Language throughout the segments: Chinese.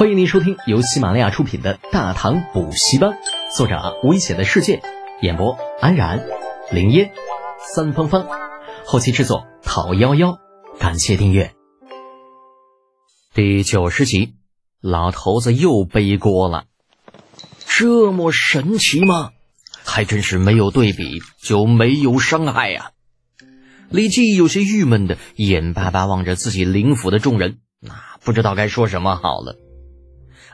欢迎您收听由喜马拉雅出品的《大唐补习班》，作者危险的世界，演播安然、林烟、三芳芳，后期制作讨幺幺，感谢订阅。第九十集，老头子又背锅了，这么神奇吗？还真是没有对比就没有伤害呀！李记有些郁闷的眼巴巴望着自己灵府的众人，那不知道该说什么好了。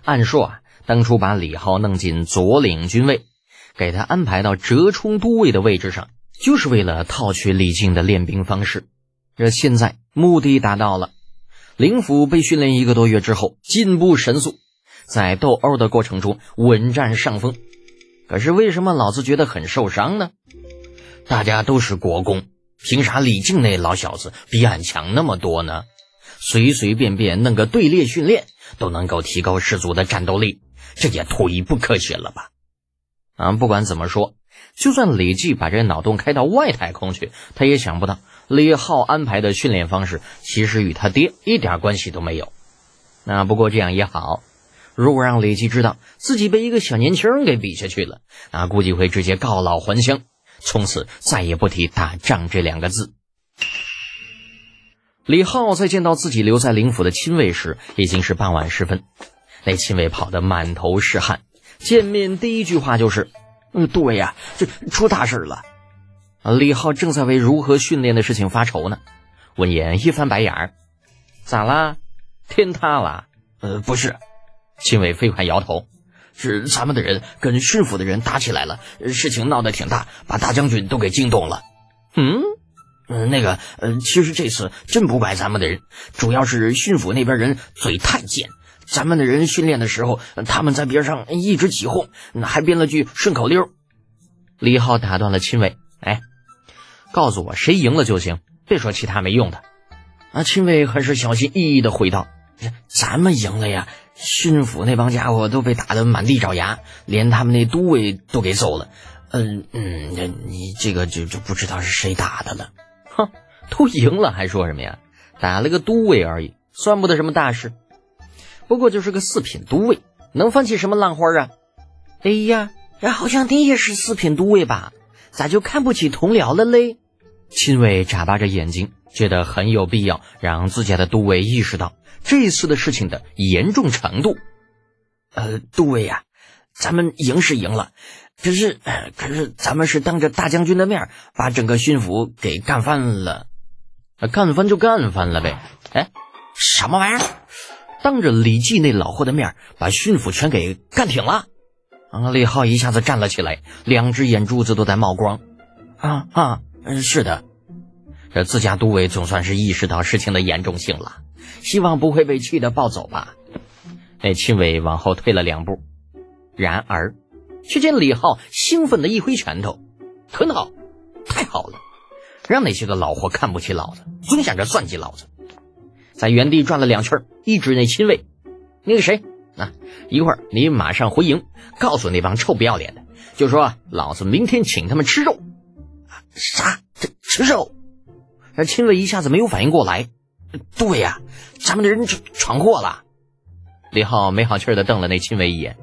按说啊，当初把李浩弄进左领军位，给他安排到折冲都尉的位置上，就是为了套取李靖的练兵方式。这现在目的达到了，灵甫被训练一个多月之后，进步神速，在斗殴的过程中稳占上风。可是为什么老子觉得很受伤呢？大家都是国公，凭啥李靖那老小子比俺强那么多呢？随随便便弄个队列训练。都能够提高士卒的战斗力，这也忒不科学了吧？啊，不管怎么说，就算李记把这脑洞开到外太空去，他也想不到李浩安排的训练方式其实与他爹一点关系都没有。那不过这样也好，如果让李记知道自己被一个小年轻人给比下去了，那估计会直接告老还乡，从此再也不提打仗这两个字。李浩在见到自己留在灵府的亲卫时，已经是傍晚时分。那亲卫跑得满头是汗，见面第一句话就是：“嗯，杜威呀，这出大事了。”李浩正在为如何训练的事情发愁呢。闻言一翻白眼儿：“咋啦？天塌了？”“呃，不是。”亲卫飞快摇头：“是咱们的人跟巡抚的人打起来了，事情闹得挺大，把大将军都给惊动了。”“嗯。”嗯，那个，呃，其实这次真不怪咱们的人，主要是巡抚那边人嘴太贱。咱们的人训练的时候，他们在边上一直起哄，还编了句顺口溜。李浩打断了亲卫，哎，告诉我谁赢了就行，别说其他没用的。啊，亲卫很是小心翼翼的回道：“咱们赢了呀，巡抚那帮家伙都被打得满地找牙，连他们那都尉都给揍了。嗯嗯，你这个就就不知道是谁打的了。”哼，都赢了还说什么呀？打了个都尉而已，算不得什么大事。不过就是个四品都尉，能翻起什么浪花啊？哎呀，好像你也是四品都尉吧？咋就看不起同僚了嘞？亲卫眨巴着眼睛，觉得很有必要让自家的都尉意识到这次的事情的严重程度。呃，都尉呀，咱们赢是赢了。可是，可是咱们是当着大将军的面把整个巡抚给干翻了，干翻就干翻了呗。哎，什么玩意儿？当着李记那老货的面把巡抚全给干挺了？啊！李浩一下子站了起来，两只眼珠子都在冒光。啊啊，嗯是的，这自家都尉总算是意识到事情的严重性了，希望不会被气得暴走吧。那亲卫往后退了两步，然而。却见李浩兴奋的一挥拳头，很好，太好了，让那些个老货看不起老子，总想着算计老子。在原地转了两圈，一指那亲卫，那个谁啊，一会儿你马上回营，告诉那帮臭不要脸的，就说老子明天请他们吃肉。啥？这吃肉？那亲卫一下子没有反应过来。对呀，咱们的人闯祸了。李浩没好气的瞪了那亲卫一眼。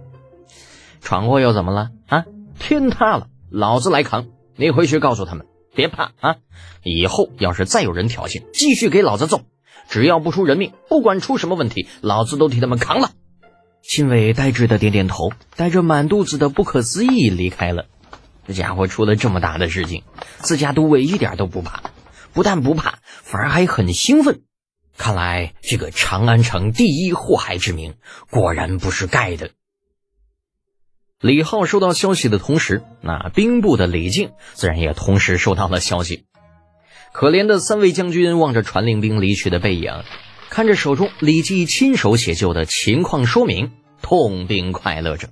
闯祸又怎么了啊？天塌了，老子来扛！你回去告诉他们，别怕啊！以后要是再有人挑衅，继续给老子揍！只要不出人命，不管出什么问题，老子都替他们扛了。亲卫呆滞的点点头，带着满肚子的不可思议离开了。这家伙出了这么大的事情，自家都尉一点都不怕，不但不怕，反而还很兴奋。看来这个长安城第一祸害之名，果然不是盖的。李浩收到消息的同时，那兵部的李靖自然也同时收到了消息。可怜的三位将军望着传令兵离去的背影，看着手中李记亲手写就的情况说明，痛并快乐着。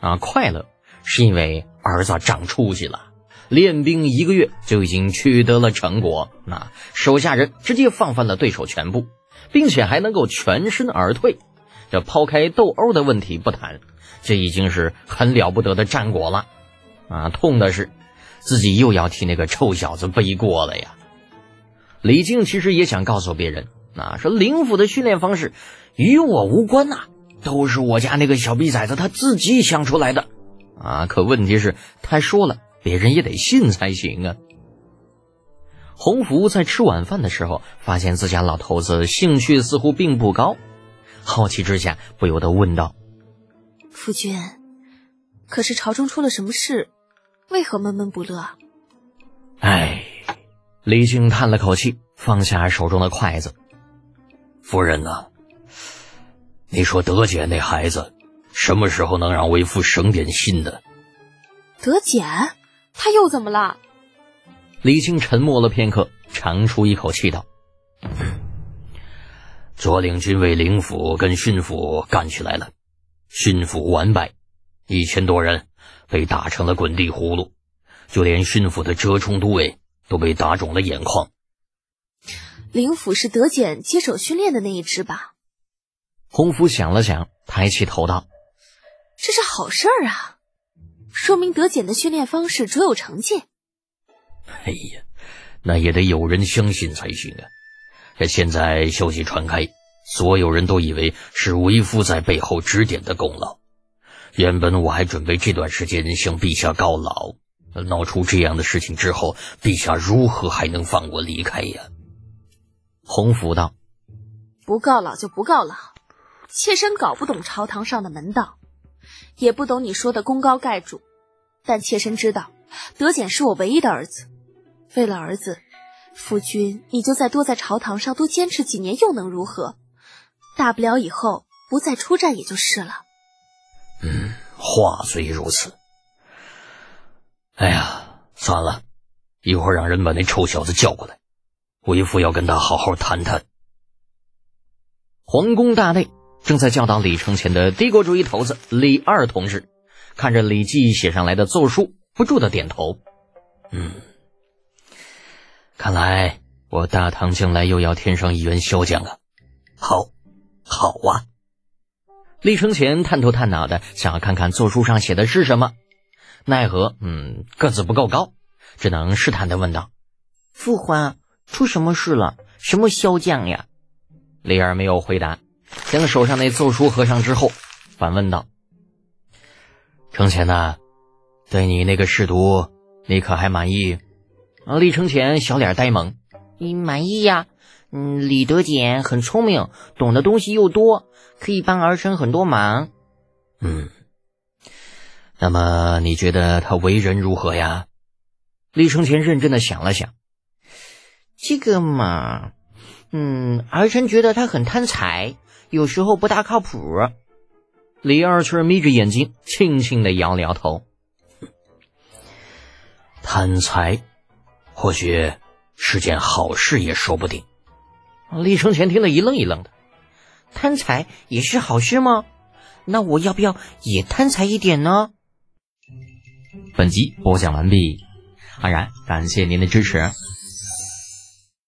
啊，快乐是因为儿子长出息了，练兵一个月就已经取得了成果，那手下人直接放翻了对手全部，并且还能够全身而退。这抛开斗殴的问题不谈。这已经是很了不得的战果了，啊！痛的是，自己又要替那个臭小子背锅了呀。李靖其实也想告诉别人，啊，说灵府的训练方式与我无关呐，都是我家那个小逼崽子他自己想出来的。啊，可问题是，他说了，别人也得信才行啊。洪福在吃晚饭的时候，发现自家老头子兴趣似乎并不高，好奇之下，不由得问道：“夫君，可是朝中出了什么事？为何闷闷不乐？”哎，李靖叹了口气，放下手中的筷子：“夫人呐，你说德简那孩子什么时候能让为夫省点心的？”德简，他又怎么了？李靖沉默了片刻，长出一口气道：“左领军卫灵府跟巡抚干起来了，巡抚完败，一千多人被打成了滚地葫芦，就连巡抚的折冲都尉都被打肿了眼眶。灵府是德简接手训练的那一支吧？”洪福想了想，抬起头道：“这是好事儿啊，说明德简的训练方式卓有成绩。”哎呀，那也得有人相信才行啊！这现在消息传开，所有人都以为是为夫在背后指点的功劳。原本我还准备这段时间向陛下告老，闹出这样的事情之后，陛下如何还能放我离开呀？洪福道：“不告老就不告老，妾身搞不懂朝堂上的门道，也不懂你说的功高盖主，但妾身知道，德简是我唯一的儿子。”为了儿子，夫君你就再多在朝堂上多坚持几年，又能如何？大不了以后不再出战也就是了。嗯，话虽如此，哎呀，算了，一会儿让人把那臭小子叫过来，为父要跟他好好谈谈。皇宫大内正在教导李承乾的帝国主义头子李二同志，看着李记写上来的奏书，不住的点头。嗯。看来我大唐将来又要添上一员骁将了，好，好啊！李承乾探头探脑的想要看看奏书上写的是什么，奈何，嗯，个子不够高，只能试探的问道：“父皇，出什么事了？什么骁将呀？”李二没有回答，将手上那奏书合上之后，反问道：“承前呐，对你那个侍读，你可还满意？”李承乾小脸呆萌，你满意呀？嗯，李德简很聪明，懂的东西又多，可以帮儿臣很多忙。嗯，那么你觉得他为人如何呀？李承乾认真的想了想，这个嘛，嗯，儿臣觉得他很贪财，有时候不大靠谱。李二却眯着眼睛，轻轻的摇了摇头，贪财。或许是件好事也说不定。李承前听得一愣一愣的，贪财也是好事吗？那我要不要也贪财一点呢？本集播讲完毕，安然感谢您的支持。